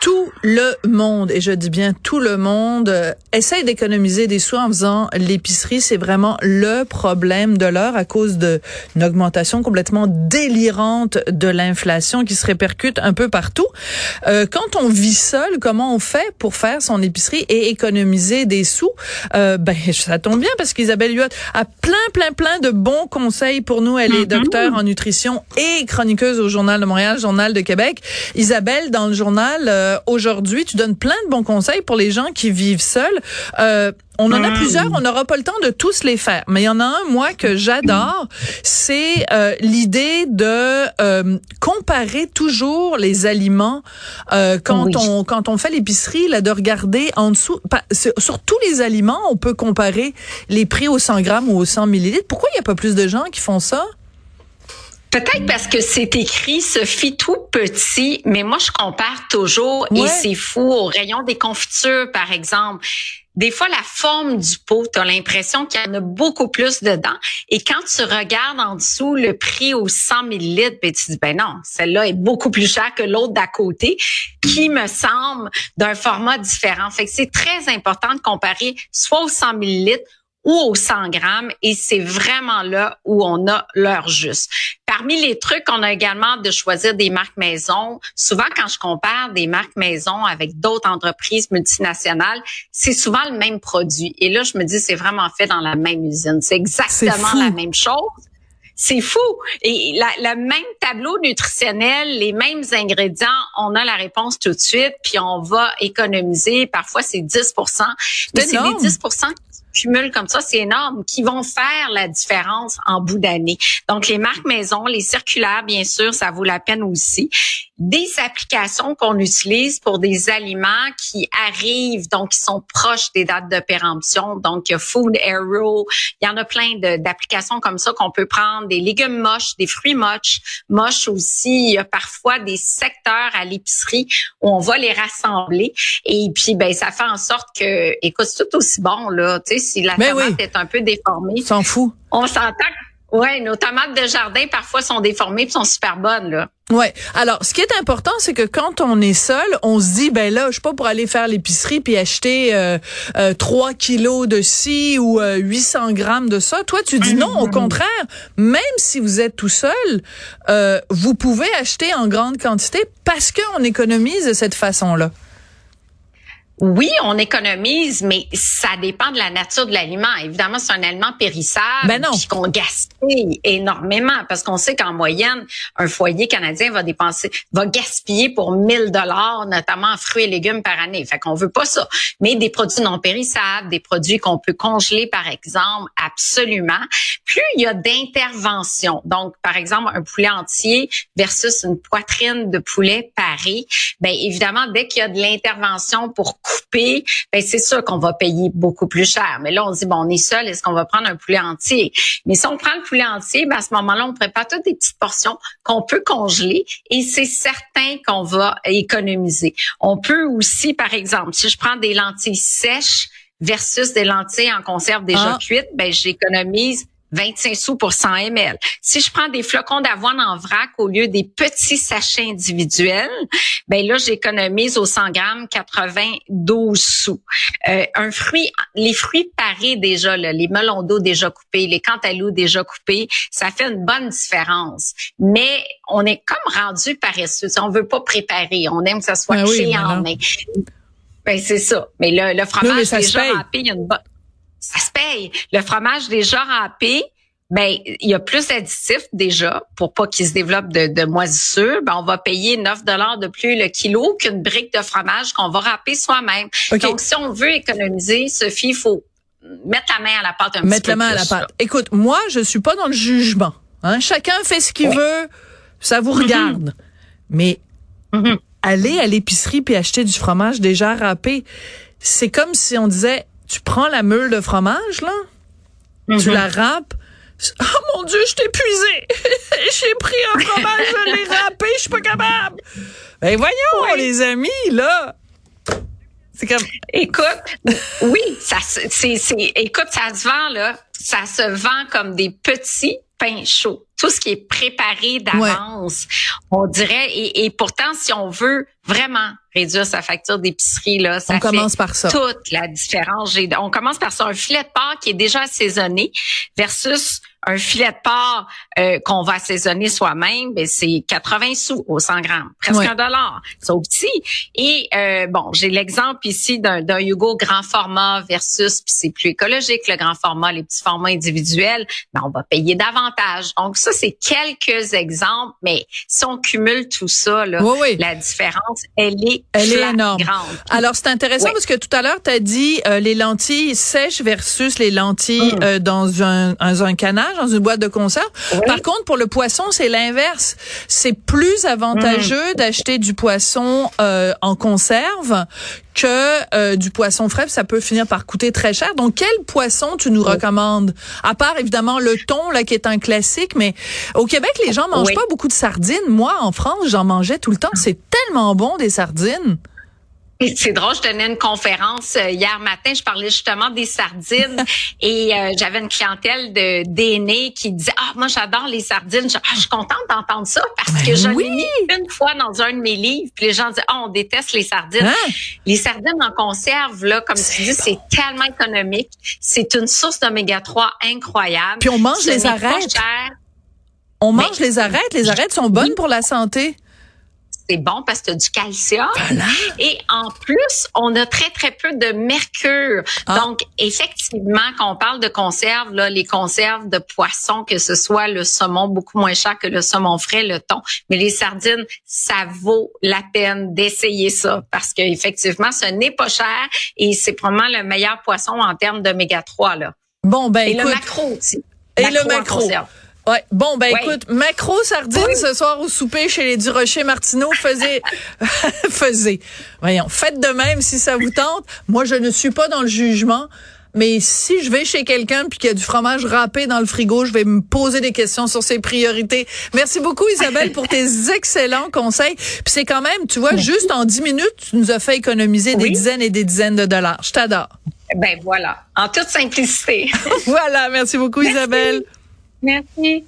tout le monde, et je dis bien tout le monde, euh, essaye d'économiser des sous en faisant l'épicerie. C'est vraiment le problème de l'heure à cause d'une augmentation complètement délirante de l'inflation qui se répercute un peu partout. Euh, quand on vit seul, comment on fait pour faire son épicerie et économiser des sous? Euh, ben, ça tombe bien parce qu'Isabelle Huot a plein, plein, plein de bons conseils pour nous. Elle est mm-hmm. docteur en nutrition et chroniqueuse au Journal de Montréal, Journal de Québec. Isabelle, dans le journal, euh, euh, aujourd'hui, tu donnes plein de bons conseils pour les gens qui vivent seuls. Euh, on en a mm. plusieurs, on n'aura pas le temps de tous les faire, mais il y en a un moi que j'adore, c'est euh, l'idée de comparer toujours les aliments quand on quand on fait l'épicerie là de regarder en dessous sur, tous les aliments, on peut comparer les prix au 100 grammes ou au 100 millilitres. Pourquoi il n'y a pas plus de gens qui font ça? Peut-être parce que c'est écrit Sophie tout petit, mais moi je compare toujours et c'est fou au rayon des confitures par exemple. Des fois, la forme du pot, tu as l'impression qu'il y en a beaucoup plus dedans. Et quand tu regardes en dessous le prix aux 100 millilitres, ben, tu dis, ben non, celle-là est beaucoup plus chère que l'autre d'à côté, qui me semble d'un format différent. Fait que c'est très important de comparer soit aux 100 millilitres ou aux 100 grammes et c'est vraiment là où on a l'heure juste. Parmi les trucs, on a également de choisir des marques maison. Souvent, quand je compare des marques maison avec d'autres entreprises multinationales, c'est souvent le même produit. Et là, je me dis, c'est vraiment fait dans la même usine. C'est exactement la même chose. C'est fou. Et la, le même tableau nutritionnel, les mêmes ingrédients, on a la réponse tout de suite, puis on va économiser. Parfois, c'est 10 Mais c'est des 10 cumulent comme ça, c'est énorme, qui vont faire la différence en bout d'année. Donc, les marques maison, les circulaires, bien sûr, ça vaut la peine aussi. Des applications qu'on utilise pour des aliments qui arrivent, donc qui sont proches des dates de péremption. Donc, Food Arrow, il y en a plein d'applications comme ça qu'on peut prendre. Des légumes moches, des fruits moches, moches aussi. Il y a parfois des secteurs à l'épicerie où on va les rassembler. Et puis, ben, ça fait en sorte que, écoute, c'est tout aussi bon, là. Tu si la tomate est un peu déformée. S'en fout. On s'entend Ouais, nos tomates de jardin parfois sont déformées et sont super bonnes là. Ouais. Alors, ce qui est important, c'est que quand on est seul, on se dit ben là, je suis pas pour aller faire l'épicerie puis acheter euh, euh, 3 kilos de ci ou euh, 800 grammes de ça. Toi, tu dis non. Au contraire, même si vous êtes tout seul, euh, vous pouvez acheter en grande quantité parce qu'on économise de cette façon-là oui, on économise, mais ça dépend de la nature de l'aliment. Évidemment, c'est un aliment périssable ben qu'on gaspille énormément parce qu'on sait qu'en moyenne, un foyer canadien va dépenser, va gaspiller pour 1000 dollars, notamment en fruits et légumes par année. Fait qu'on veut pas ça. Mais des produits non périssables, des produits qu'on peut congeler, par exemple, absolument. Plus il y a d'intervention, donc par exemple un poulet entier versus une poitrine de poulet paré, ben évidemment dès qu'il y a de l'intervention pour ben c'est sûr qu'on va payer beaucoup plus cher. Mais là, on dit, bon, on est seul, est-ce qu'on va prendre un poulet entier? Mais si on prend le poulet entier, ben à ce moment-là, on prépare toutes des petites portions qu'on peut congeler et c'est certain qu'on va économiser. On peut aussi, par exemple, si je prends des lentilles sèches, versus des lentilles en conserve déjà ah. cuites, ben j'économise 25 sous pour 100 ml. Si je prends des flocons d'avoine en vrac au lieu des petits sachets individuels, ben là j'économise au 100 grammes 92 sous. Euh, un fruit, les fruits parés déjà, les melons d'eau déjà coupés, les cantaloupes déjà coupés, ça fait une bonne différence. Mais on est comme rendu paresseux. On veut pas préparer, on aime que ça soit ben en main. Ben c'est ça. Mais le, le fromage déjà râpé, il y a une bonne ça se paye. Le fromage déjà râpé, ben il y a plus d'additifs déjà pour pas qu'il se développe de, de moisissure. Ben on va payer 9 dollars de plus le kilo qu'une brique de fromage qu'on va râper soi-même. Donc si on veut économiser, Sophie, il faut mettre la main à la pâte un mettre petit peu la main à la pâte. Écoute, moi je suis pas dans le jugement. Hein? Chacun fait ce qu'il veut, ça vous regarde. Mm-hmm. Mais mm-hmm. aller à l'épicerie puis acheter du fromage déjà râpé, c'est comme si on disait tu prends la meule de fromage, là, tu mhm. la râpes, Oh mon Dieu, je t'ai épuisé. J'ai pris un fromage, je l'ai râpé, je suis pas capable. Ben voyons, les amis, là. C'est comme. Écoute, oui, ça, c'est, c'est, écoute, ça se vend, là. Ça se vend comme des petits pains chauds. Tout ce qui est préparé d'avance, on dirait. Et, et pourtant, si on veut vraiment réduire sa facture d'épicerie, là, ça on commence par ça. toute la différence. On commence par ça. Un filet de porc qui est déjà assaisonné versus un filet de porc euh, qu'on va assaisonner soi-même, ben c'est 80 sous au 100 grammes, presque un dollar. C'est au petit. Et euh, bon, j'ai l'exemple ici d'un, d'un Hugo grand format versus, puis c'est plus écologique le grand format, les petits formats individuels, mais ben, on va payer davantage. Donc ça, c'est quelques exemples, mais si on cumule tout ça, là, la différence, elle est, elle est énorme. Alors c'est intéressant parce que tout à l'heure, tu as dit euh, les lentilles sèches versus les lentilles mm. dans un, un, un canal dans une boîte de conserve. Par contre, pour le poisson, c'est l'inverse. C'est plus avantageux mm. d'acheter du poisson euh, en conserve que euh, du poisson frais, ça peut finir par coûter très cher. Donc, quel poisson tu nous recommandes? À part, évidemment, le thon, là, qui est un classique, mais au Québec, les gens mangent pas beaucoup de sardines. Moi, en France, j'en mangeais tout le temps. C'est tellement bon, des sardines. C'est drôle, je tenais une conférence euh, hier matin, je parlais justement des sardines et euh, j'avais une clientèle de d'aînés qui disait "Ah, moi j'adore les sardines." Je, ah, je suis contente d'entendre ça parce ben que j'en ai mis une fois dans un de mes livres, puis les gens disaient "Ah, on déteste les sardines." Hein? Les sardines en conserve là, comme tu dis, c'est tellement économique, c'est une source d'oméga 3 incroyable. Puis on mange les arêtes. On mange les arêtes, les arêtes sont bonnes pour la santé c'est bon parce que tu as du calcium. Et en plus, on a très, très peu de mercure. Ah. Donc, effectivement, quand on parle de conserve, là, les conserves de poisson, que ce soit le saumon beaucoup moins cher que le saumon frais, le thon, mais les sardines, ça vaut la peine d'essayer ça parce qu'effectivement, ce n'est pas cher et c'est probablement le meilleur poisson en termes d'oméga 3. Là. Bon, ben, et le macro aussi. Et le macro. Ouais. Bon, ben écoute, macro sardines ce soir au souper chez les Durocher Martineau. Faisait, faisait. Voyons, faites de même si ça vous tente. Moi, je ne suis pas dans le jugement. Mais si je vais chez quelqu'un puis qu'il y a du fromage râpé dans le frigo, je vais me poser des questions sur ses priorités. Merci beaucoup Isabelle pour tes excellents conseils. Puis c'est quand même, tu vois, juste en dix minutes, tu nous as fait économiser des dizaines et des dizaines de dollars. Je t'adore. Ben voilà, en toute simplicité. voilà, merci beaucoup Isabelle. Merci.